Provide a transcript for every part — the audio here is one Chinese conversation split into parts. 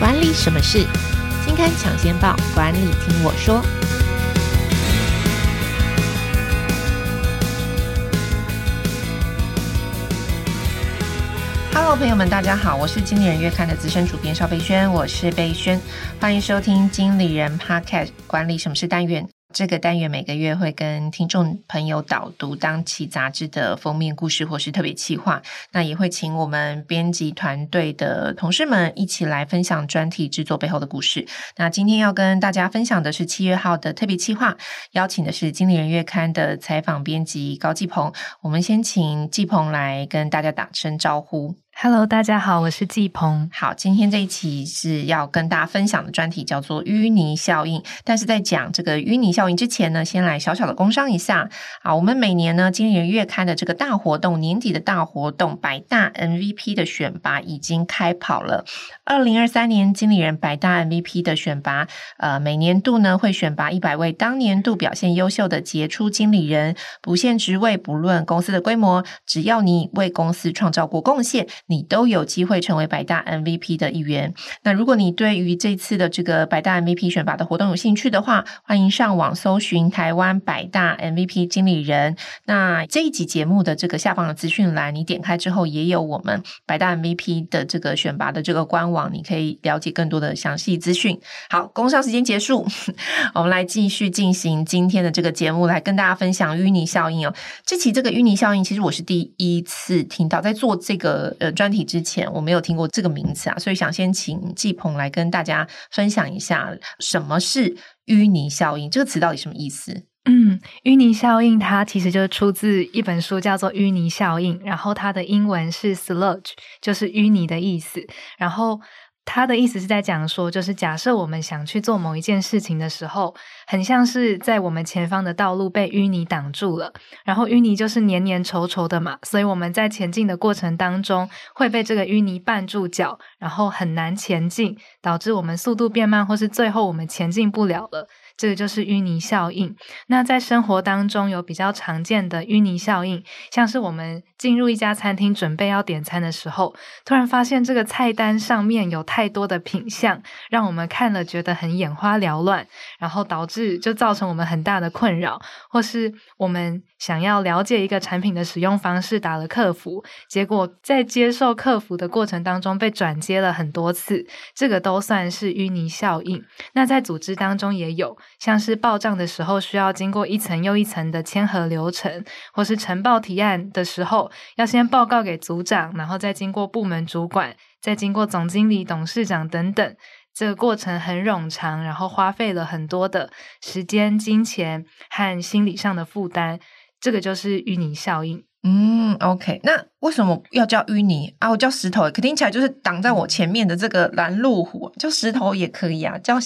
管理什么事？金刊抢先报，管理听我说。Hello，朋友们，大家好，我是经理人月刊的资深主编邵贝萱，我是贝萱，欢迎收听经理人 Podcast 管理什么事单元。这个单元每个月会跟听众朋友导读当期杂志的封面故事或是特别企划，那也会请我们编辑团队的同事们一起来分享专题制作背后的故事。那今天要跟大家分享的是七月号的特别企划，邀请的是经理人月刊的采访编辑高继鹏。我们先请继鹏来跟大家打声招呼。Hello，大家好，我是季鹏。好，今天这一期是要跟大家分享的专题叫做淤泥效应。但是在讲这个淤泥效应之前呢，先来小小的工商一下。好，我们每年呢，经理人月刊的这个大活动，年底的大活动，百大 MVP 的选拔已经开跑了。二零二三年经理人百大 MVP 的选拔，呃，每年度呢会选拔一百位当年度表现优秀的杰出经理人，不限职位，不论公司的规模，只要你为公司创造过贡献。你都有机会成为百大 MVP 的一员。那如果你对于这次的这个百大 MVP 选拔的活动有兴趣的话，欢迎上网搜寻台湾百大 MVP 经理人。那这一集节目的这个下方的资讯栏，你点开之后也有我们百大 MVP 的这个选拔的这个官网，你可以了解更多的详细资讯。好，工商时间结束，我们来继续进行今天的这个节目，来跟大家分享淤泥效应哦。这期这个淤泥效应，其实我是第一次听到，在做这个呃。专题之前我没有听过这个名词啊，所以想先请季鹏来跟大家分享一下什么是淤泥效应，这个词到底什么意思？嗯，淤泥效应它其实就是出自一本书，叫做《淤泥效应》，然后它的英文是 sludge，就是淤泥的意思，然后。他的意思是在讲说，就是假设我们想去做某一件事情的时候，很像是在我们前方的道路被淤泥挡住了，然后淤泥就是黏黏稠稠的嘛，所以我们在前进的过程当中会被这个淤泥绊住脚，然后很难前进，导致我们速度变慢，或是最后我们前进不了了。这个就是淤泥效应。那在生活当中有比较常见的淤泥效应，像是我们进入一家餐厅准备要点餐的时候，突然发现这个菜单上面有太多的品项，让我们看了觉得很眼花缭乱，然后导致就造成我们很大的困扰，或是我们想要了解一个产品的使用方式，打了客服，结果在接受客服的过程当中被转接了很多次，这个都算是淤泥效应。那在组织当中也有。像是报账的时候需要经过一层又一层的签核流程，或是呈报提案的时候要先报告给组长，然后再经过部门主管，再经过总经理、董事长等等，这个过程很冗长，然后花费了很多的时间、金钱和心理上的负担，这个就是淤泥效应。嗯，OK，那为什么要叫淤泥啊？我叫石头，可听起来就是挡在我前面的这个拦路虎，叫石头也可以啊，叫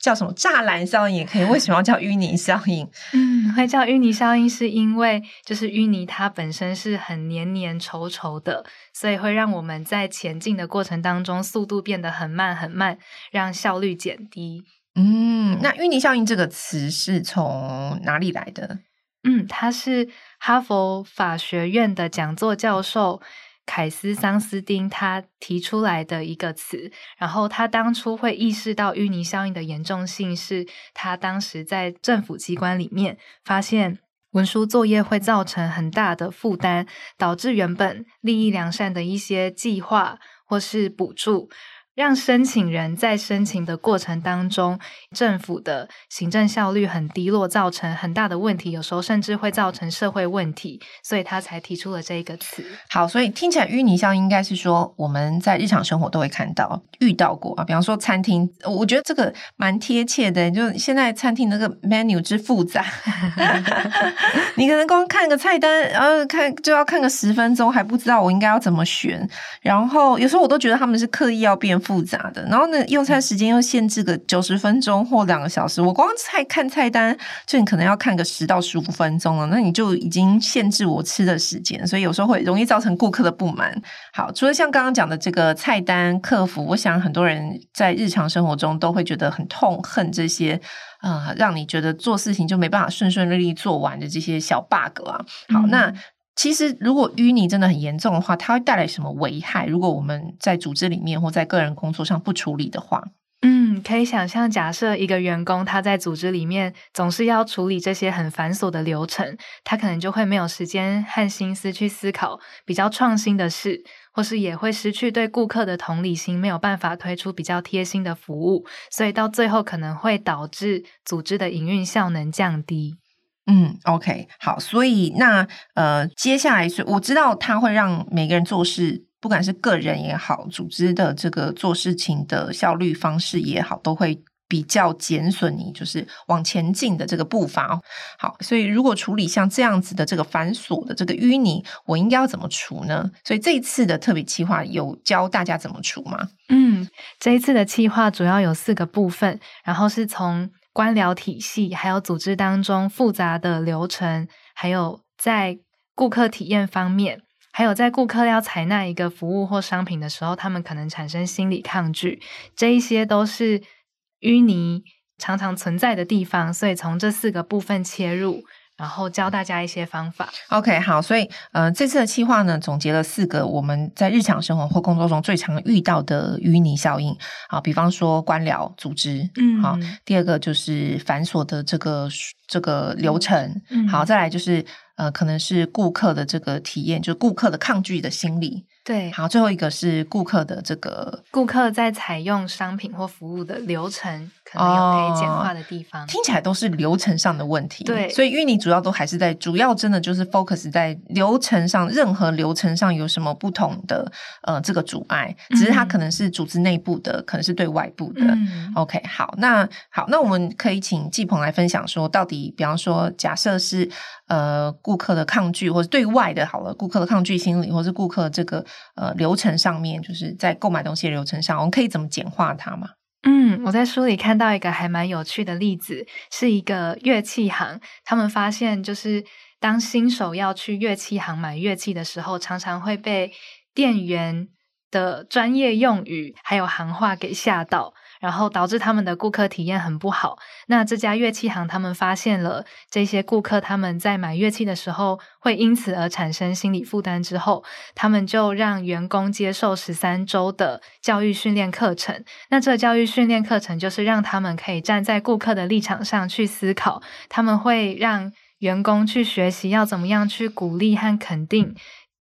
叫什么栅栏效应也可以。为什么要叫淤泥效应？嗯，会叫淤泥效应是因为就是淤泥它本身是很黏黏稠稠的，所以会让我们在前进的过程当中速度变得很慢很慢，让效率减低。嗯，那淤泥效应这个词是从哪里来的？嗯，它是哈佛法学院的讲座教授凯斯桑斯丁他提出来的一个词。然后他当初会意识到淤泥效应的严重性，是他当时在政府机关里面发现文书作业会造成很大的负担，导致原本利益良善的一些计划或是补助。让申请人在申请的过程当中，政府的行政效率很低落，造成很大的问题，有时候甚至会造成社会问题，所以他才提出了这一个词。好，所以听起来淤泥效应应该是说我们在日常生活都会看到、遇到过啊。比方说餐厅，我觉得这个蛮贴切的，就现在餐厅那个 menu 之复杂，你可能光看个菜单，然后看就要看个十分钟，还不知道我应该要怎么选。然后有时候我都觉得他们是刻意要变。复杂的，然后呢，用餐时间又限制个九十分钟或两个小时，我光菜看菜单就你可能要看个十到十五分钟了，那你就已经限制我吃的时间，所以有时候会容易造成顾客的不满。好，除了像刚刚讲的这个菜单客服，我想很多人在日常生活中都会觉得很痛恨这些啊、呃，让你觉得做事情就没办法顺顺利利做完的这些小 bug 啊。好，那。其实如果淤泥真的很严重的话，它会带来什么危害？如果我们在组织里面或在个人工作上不处理的话。嗯，可以想象，假设一个员工他在组织里面总是要处理这些很繁琐的流程，他可能就会没有时间和心思去思考比较创新的事，或是也会失去对顾客的同理心，没有办法推出比较贴心的服务，所以到最后可能会导致组织的营运效能降低。嗯，OK，好，所以那呃，接下来是我知道它会让每个人做事。不管是个人也好，组织的这个做事情的效率方式也好，都会比较减损你就是往前进的这个步伐。好，所以如果处理像这样子的这个繁琐的这个淤泥，我应该要怎么除呢？所以这一次的特别企划有教大家怎么除吗？嗯，这一次的企划主要有四个部分，然后是从官僚体系，还有组织当中复杂的流程，还有在顾客体验方面。还有，在顾客要采纳一个服务或商品的时候，他们可能产生心理抗拒，这一些都是淤泥常常存在的地方。所以从这四个部分切入，然后教大家一些方法。OK，好，所以呃，这次的计划呢，总结了四个我们在日常生活或工作中最常遇到的淤泥效应。好，比方说官僚组织，嗯，好，第二个就是繁琐的这个这个流程，嗯，好，再来就是。呃，可能是顾客的这个体验，就是顾客的抗拒的心理。对，好，最后一个是顾客的这个顾客在采用商品或服务的流程，可能有可以简化的地方。哦，听起来都是流程上的问题。对，所以淤泥主要都还是在主要真的就是 focus 在流程上，任何流程上有什么不同的呃这个阻碍，只是它可能是组织内部的，嗯、可能是对外部的。嗯、OK，好，那好，那我们可以请季鹏来分享说，到底比方说，假设是呃顾客的抗拒，或者对外的好了，顾客的抗拒心理，或是顾客这个。呃，流程上面就是在购买东西的流程上，我们可以怎么简化它吗？嗯，我在书里看到一个还蛮有趣的例子，是一个乐器行，他们发现就是当新手要去乐器行买乐器的时候，常常会被店员的专业用语还有行话给吓到。然后导致他们的顾客体验很不好。那这家乐器行他们发现了这些顾客他们在买乐器的时候会因此而产生心理负担之后，他们就让员工接受十三周的教育训练课程。那这教育训练课程就是让他们可以站在顾客的立场上去思考。他们会让员工去学习要怎么样去鼓励和肯定。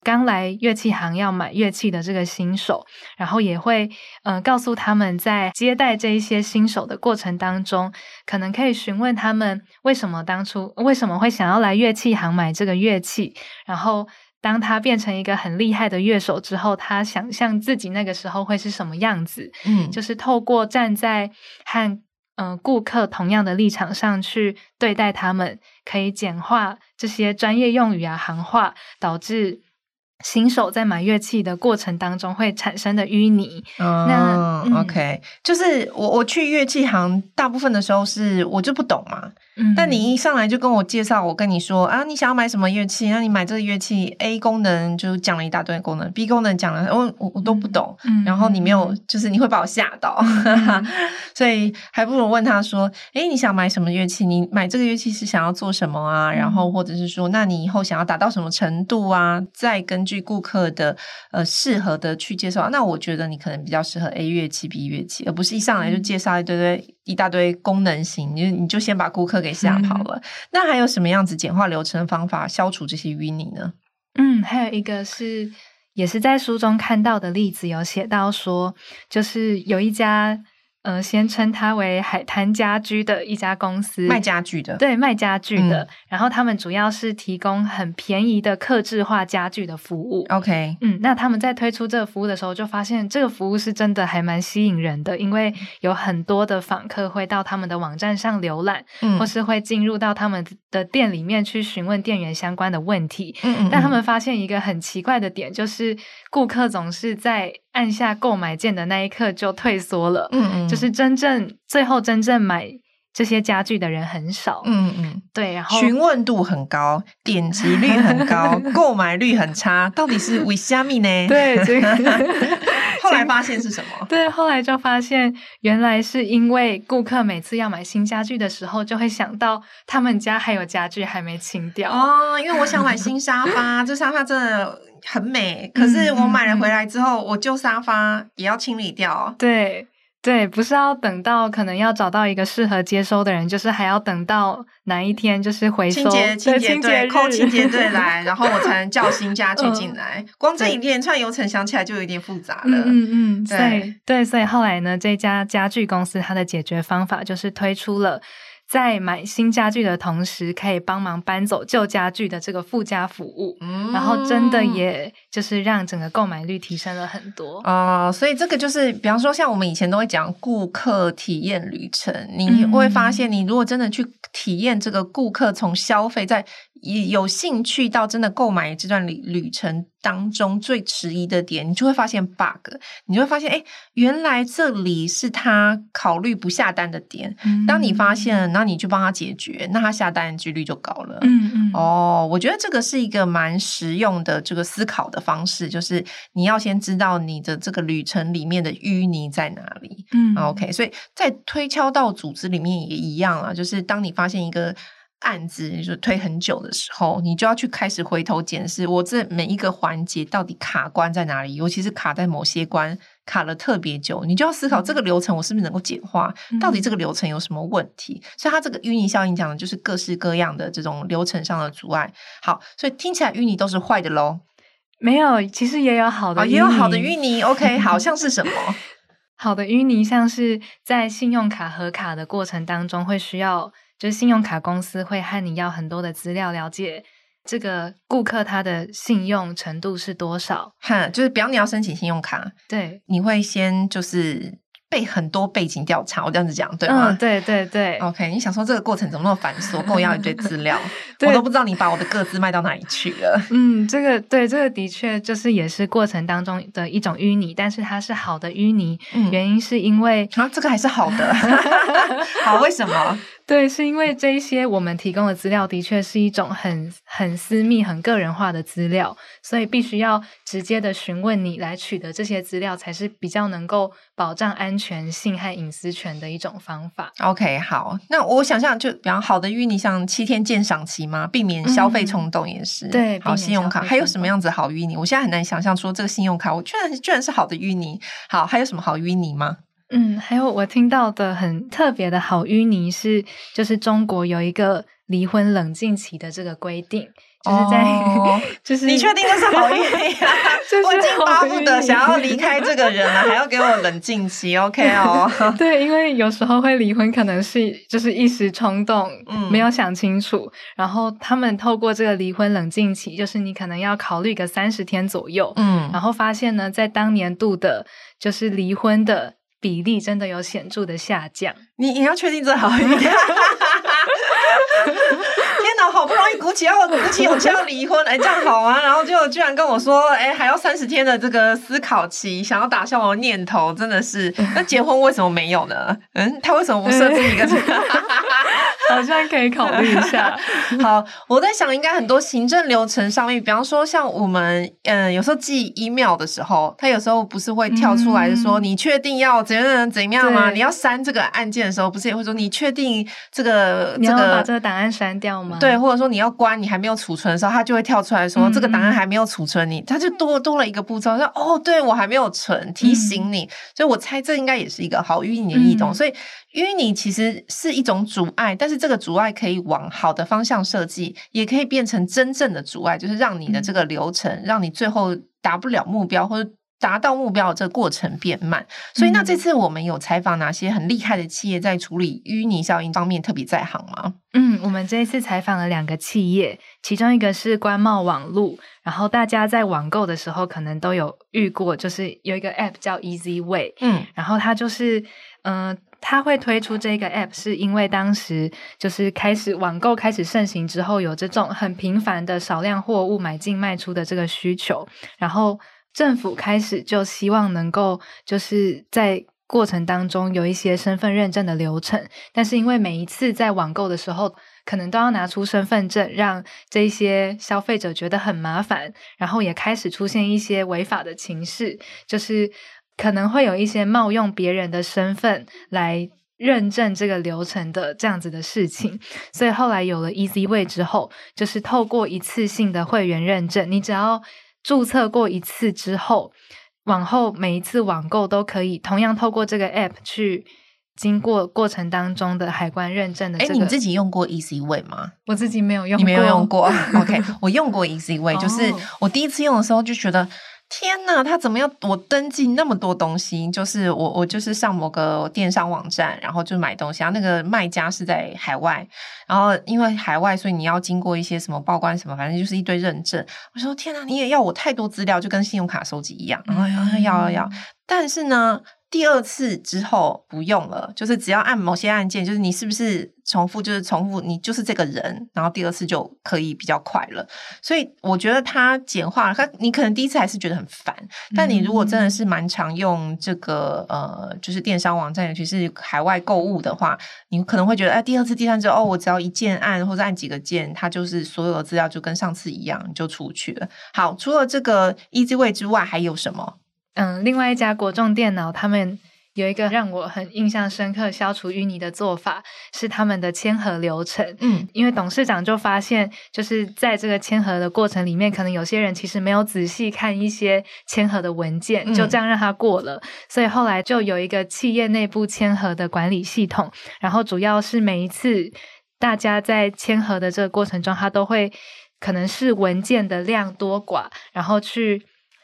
刚来乐器行要买乐器的这个新手，然后也会呃告诉他们在接待这一些新手的过程当中，可能可以询问他们为什么当初为什么会想要来乐器行买这个乐器，然后当他变成一个很厉害的乐手之后，他想象自己那个时候会是什么样子，嗯，就是透过站在和嗯、呃、顾客同样的立场上去对待他们，可以简化这些专业用语啊行话，导致。新手在买乐器的过程当中会产生的淤泥，哦、那、嗯、OK，就是我我去乐器行，大部分的时候是我就不懂嘛。嗯，但你一上来就跟我介绍，我跟你说啊，你想要买什么乐器？那你买这个乐器，A 功能就讲了一大堆功能，B 功能讲了，我我我都不懂。嗯，然后你没有，就是你会把我吓到，嗯、所以还不如问他说，哎，你想买什么乐器？你买这个乐器是想要做什么啊？然后或者是说，那你以后想要达到什么程度啊？再根据顾客的呃适合的去介绍。那我觉得你可能比较适合 A 乐器、B 乐器，而不是一上来就介绍一堆堆一大堆功能型，你你就先把顾客给。吓跑了。那还有什么样子简化流程的方法消除这些淤泥呢？嗯，还有一个是，也是在书中看到的例子，有写到说，就是有一家。呃，先称它为海滩家居的一家公司，卖家具的，对，卖家具的。嗯、然后他们主要是提供很便宜的客制化家具的服务。OK，嗯，那他们在推出这个服务的时候，就发现这个服务是真的还蛮吸引人的，因为有很多的访客会到他们的网站上浏览，嗯、或是会进入到他们的店里面去询问店员相关的问题。嗯，嗯嗯。但他们发现一个很奇怪的点，就是顾客总是在。按下购买键的那一刻就退缩了，嗯嗯，就是真正最后真正买这些家具的人很少，嗯嗯，对，然后询问度很高，点击率很高，购买率很差，到底是为虾米呢？对，来 发现是什么？对，后来就发现原来是因为顾客每次要买新家具的时候，就会想到他们家还有家具还没清掉哦。因为我想买新沙发，这沙发真的很美，可是我买了回来之后，嗯、我旧沙发也要清理掉。对。对，不是要等到可能要找到一个适合接收的人，就是还要等到哪一天就是回收清洁清洁队扣清洁队 来，然后我才能叫新家具进来。嗯、光这一连串流程想起来就有点复杂了。嗯嗯，嗯对对，对，所以后来呢，这家家具公司它的解决方法就是推出了。在买新家具的同时，可以帮忙搬走旧家具的这个附加服务，嗯、然后真的也就是让整个购买率提升了很多哦、呃。所以这个就是，比方说像我们以前都会讲顾客体验旅程，你会发现，你如果真的去体验这个顾客从消费在。有兴趣到真的购买这段旅旅程当中最迟疑的点，你就会发现 bug，你就会发现，哎，原来这里是他考虑不下单的点。嗯、当你发现了，那你就帮他解决，那他下单的几率就高了。嗯嗯。哦，我觉得这个是一个蛮实用的这个思考的方式，就是你要先知道你的这个旅程里面的淤泥在哪里。嗯。OK，所以在推敲到组织里面也一样啊，就是当你发现一个。案子就推很久的时候，你就要去开始回头检视，我这每一个环节到底卡关在哪里？尤其是卡在某些关卡了特别久，你就要思考这个流程我是不是能够简化？到底这个流程有什么问题？嗯、所以它这个淤泥效应讲的就是各式各样的这种流程上的阻碍。好，所以听起来淤泥都是坏的喽？没有，其实也有好的，也有好的淤泥。OK，好 像是什么？好的淤泥像是在信用卡核卡的过程当中会需要。就是信用卡公司会和你要很多的资料，了解这个顾客他的信用程度是多少。哈，就是比方你要申请信用卡，对，你会先就是。背很多背景调查，我这样子讲对吗？嗯，对对对。OK，你想说这个过程怎么那么繁琐，跟我要一堆资料，我都不知道你把我的个资卖到哪里去了。嗯，这个对，这个的确就是也是过程当中的一种淤泥，但是它是好的淤泥，嗯、原因是因为啊，这个还是好的。好，为什么？对，是因为这一些我们提供的资料的确是一种很很私密、很个人化的资料，所以必须要直接的询问你来取得这些资料，才是比较能够保障安全性和隐私权的一种方法。OK，好，那我想象就比较好的淤泥，像七天鉴赏期嘛，避免消费冲动也是。嗯、对，好，信用卡还有什么样子好淤泥？我现在很难想象说这个信用卡，我居然居然是好的淤泥。好，还有什么好淤泥吗？嗯，还有我听到的很特别的好淤泥是，就是中国有一个离婚冷静期的这个规定。就是在，哦、就是你确定这是好淤泥啊？我已经巴不得想要离开这个人了，还要给我冷静期，OK 哦？对，因为有时候会离婚，可能是就是一时冲动，嗯，没有想清楚。然后他们透过这个离婚冷静期，就是你可能要考虑个三十天左右，嗯，然后发现呢，在当年度的，就是离婚的比例真的有显著的下降。你你要确定这好一点。天哪？好不容易鼓起要起勇气要离婚，哎，这样好啊！然后就居然跟我说，哎，还要三十天的这个思考期，想要打消我的念头，真的是。那结婚为什么没有呢？嗯，他为什么不设置一个这个？好像可以考虑一下。好，我在想，应该很多行政流程上面，比方说像我们，嗯，有时候寄 email 的时候，他有时候不是会跳出来说，嗯、你确定要怎样怎样吗？你要删这个案件的时候，不是也会说，你确定这个这个把这个档案删掉吗？对，或者说你要关，你还没有储存的时候，它就会跳出来说，嗯、这个档案还没有储存你，你他就多多了一个步骤，说哦，对我还没有存，提醒你。嗯、所以我猜这应该也是一个好淤泥的异动，嗯、所以。淤泥其实是一种阻碍，但是这个阻碍可以往好的方向设计，也可以变成真正的阻碍，就是让你的这个流程，嗯、让你最后达不了目标或者达到目标的这个过程变慢。所以，那这次我们有采访哪些很厉害的企业在处理淤泥效应方面特别在行吗？嗯，我们这一次采访了两个企业，其中一个是官贸网路，然后大家在网购的时候可能都有遇过，就是有一个 App 叫 Easy Way，嗯，然后它就是嗯。呃他会推出这个 app，是因为当时就是开始网购开始盛行之后，有这种很频繁的少量货物买进卖出的这个需求，然后政府开始就希望能够就是在过程当中有一些身份认证的流程，但是因为每一次在网购的时候，可能都要拿出身份证，让这些消费者觉得很麻烦，然后也开始出现一些违法的情势，就是。可能会有一些冒用别人的身份来认证这个流程的这样子的事情，所以后来有了 EasyWay 之后，就是透过一次性的会员认证，你只要注册过一次之后，往后每一次网购都可以同样透过这个 App 去经过过程当中的海关认证的、这个。诶，你自己用过 EasyWay 吗？我自己没有用过，你没有用过。OK，我用过 EasyWay，就是我第一次用的时候就觉得。天呐，他怎么要我登记那么多东西？就是我我就是上某个电商网站，然后就买东西，然后那个卖家是在海外，然后因为海外，所以你要经过一些什么报关什么，反正就是一堆认证。我说天呐，你也要我太多资料，就跟信用卡收集一样，然后要要要要，但是呢。第二次之后不用了，就是只要按某些按键，就是你是不是重复，就是重复，你就是这个人，然后第二次就可以比较快了。所以我觉得它简化了，它你可能第一次还是觉得很烦，但你如果真的是蛮常用这个呃，就是电商网站，尤其是海外购物的话，你可能会觉得，哎，第二次、第三次哦，我只要一键按或者按几个键，它就是所有的资料就跟上次一样，你就出去了。好，除了这个 EasyWay 之外，还有什么？嗯，另外一家国众电脑，他们有一个让我很印象深刻消除淤泥的做法，是他们的签合流程。嗯，因为董事长就发现，就是在这个签合的过程里面，可能有些人其实没有仔细看一些签合的文件，就这样让他过了。嗯，所以后来就有一个企业内部签合的管理系统，然后主要是每一次大家在签合的这个过程中，他都会可能是文件的量多寡，然后去。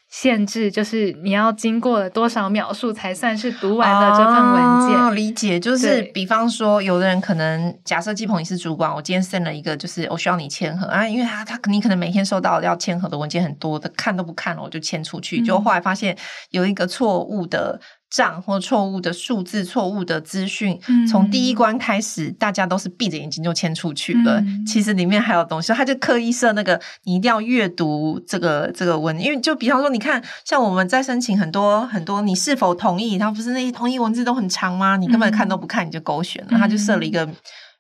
限制就是你要经过了多少秒数才算是读完了这份文件？哦，理解，就是比方说，有的人可能假设季鹏你是主管，我今天 send 了一个，就是我需要你签合啊，因为他他你可能每天收到要签合的文件很多的，看都不看了，我就签出去，就后来发现有一个错误的。账或错误的数字、错误的资讯，从第一关开始，大家都是闭着眼睛就签出去了。嗯、其实里面还有东西，他就刻意设那个，你一定要阅读这个这个文，因为就比方说，你看，像我们在申请很多很多，你是否同意？他不是那些同意文字都很长吗？你根本看都不看，你就勾选了，嗯、他就设了一个。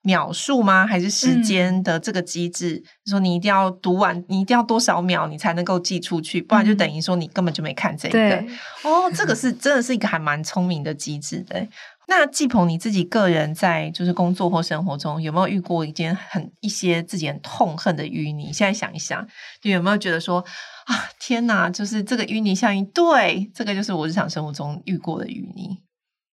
秒数吗？还是时间的这个机制？嗯、说你一定要读完，你一定要多少秒，你才能够寄出去，不然就等于说你根本就没看这个。对哦，这个是真的是一个还蛮聪明的机制的。那季鹏你自己个人在就是工作或生活中有没有遇过一件很一些自己很痛恨的淤泥？现在想一想，就有没有觉得说啊，天哪，就是这个淤泥效应？对，这个就是我日常生活中遇过的淤泥。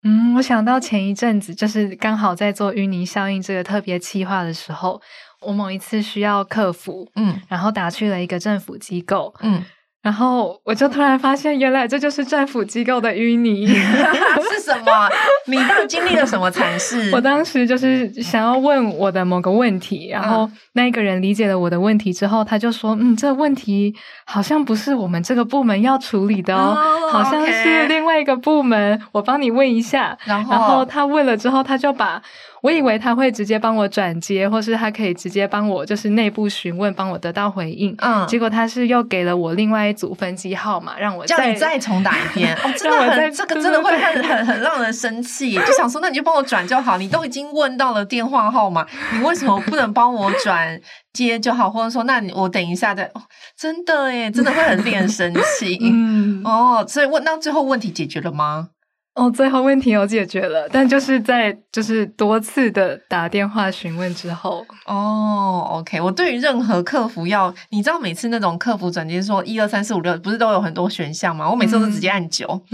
嗯，我想到前一阵子，就是刚好在做淤泥效应这个特别企划的时候，我某一次需要客服，嗯，然后打去了一个政府机构，嗯。然后我就突然发现，原来这就是政府机构的淤泥 是什么？你当时经历了什么惨事？我当时就是想要问我的某个问题，然后那个人理解了我的问题之后，他就说：“嗯，这问题好像不是我们这个部门要处理的哦，好像是另外一个部门，我帮你问一下。”然后他问了之后，他就把。我以为他会直接帮我转接，或是他可以直接帮我就是内部询问，帮我得到回应。嗯，结果他是又给了我另外一组分机号码，让我再叫你再重打一遍。哦，真的很这个真的会很很很让人生气，就想说那你就帮我转就好，你都已经问到了电话号码，你为什么不能帮我转接就好？或者说那你我等一下再，哦，真的耶，真的会很令人生气。嗯，哦，所以问到最后问题解决了吗？哦，最后问题有解决了，但就是在就是多次的打电话询问之后，哦，OK，我对于任何客服要，你知道每次那种客服转接说一二三四五六，不是都有很多选项吗？我每次都直接按九。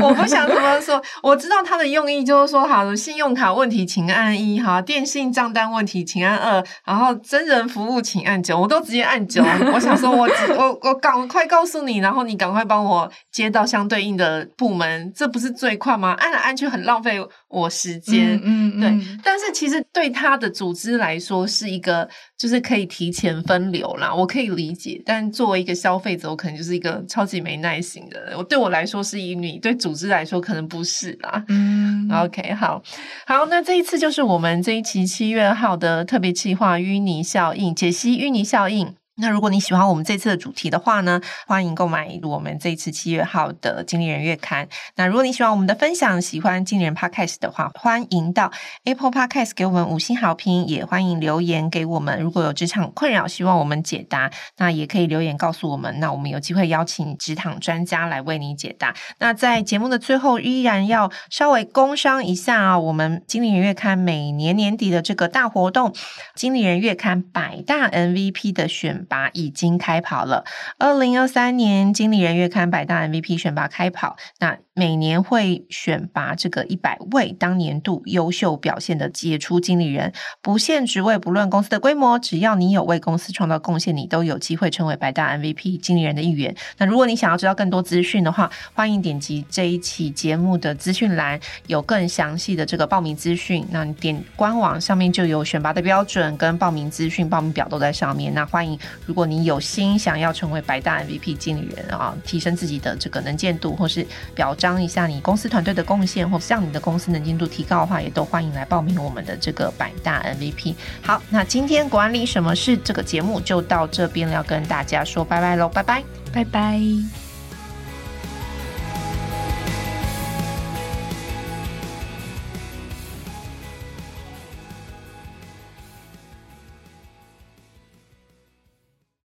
我不想怎么说。我知道他的用意就是说，好，信用卡问题请按一，哈，电信账单问题请按二，然后真人服务请按九，我都直接按九。我想说我，我我我赶快告诉你，然后你赶快帮我接到相对应的部门，这不是最快吗？按来按去很浪费我时间，嗯，嗯，对。但是其实对他的组织来说是一个，就是可以提前分流啦，我可以理解。但作为一个消费者，我可能就是一个超级没耐心的人。我对我来。说是淤泥，对组织来说可能不是啦。嗯，OK，好，好，那这一次就是我们这一期七月号的特别企划淤泥效应，解析淤泥效应。那如果你喜欢我们这次的主题的话呢，欢迎购买我们这次七月号的经理人月刊。那如果你喜欢我们的分享，喜欢经理人 Podcast 的话，欢迎到 Apple Podcast 给我们五星好评，也欢迎留言给我们。如果有职场困扰，希望我们解答，那也可以留言告诉我们。那我们有机会邀请职场专家来为你解答。那在节目的最后，依然要稍微工商一下啊，我们经理人月刊每年年底的这个大活动——经理人月刊百大 MVP 的选拔已经开跑了。二零二三年经理人月刊百大 MVP 选拔开跑，那每年会选拔这个一百位当年度优秀表现的杰出经理人，不限职位，不论公司的规模，只要你有为公司创造贡献，你都有机会成为百大 MVP 经理人的一员。那如果你想要知道更多资讯的话，欢迎点击这一期节目的资讯栏，有更详细的这个报名资讯。那你点官网上面就有选拔的标准跟报名资讯，报名表都在上面。那欢迎。如果你有心想要成为百大 MVP 经理人啊，提升自己的这个能见度，或是表彰一下你公司团队的贡献，或向你的公司能见度提高的话，也都欢迎来报名我们的这个百大 MVP。好，那今天管理什么事这个节目就到这边了，要跟大家说拜拜喽，拜拜，拜拜。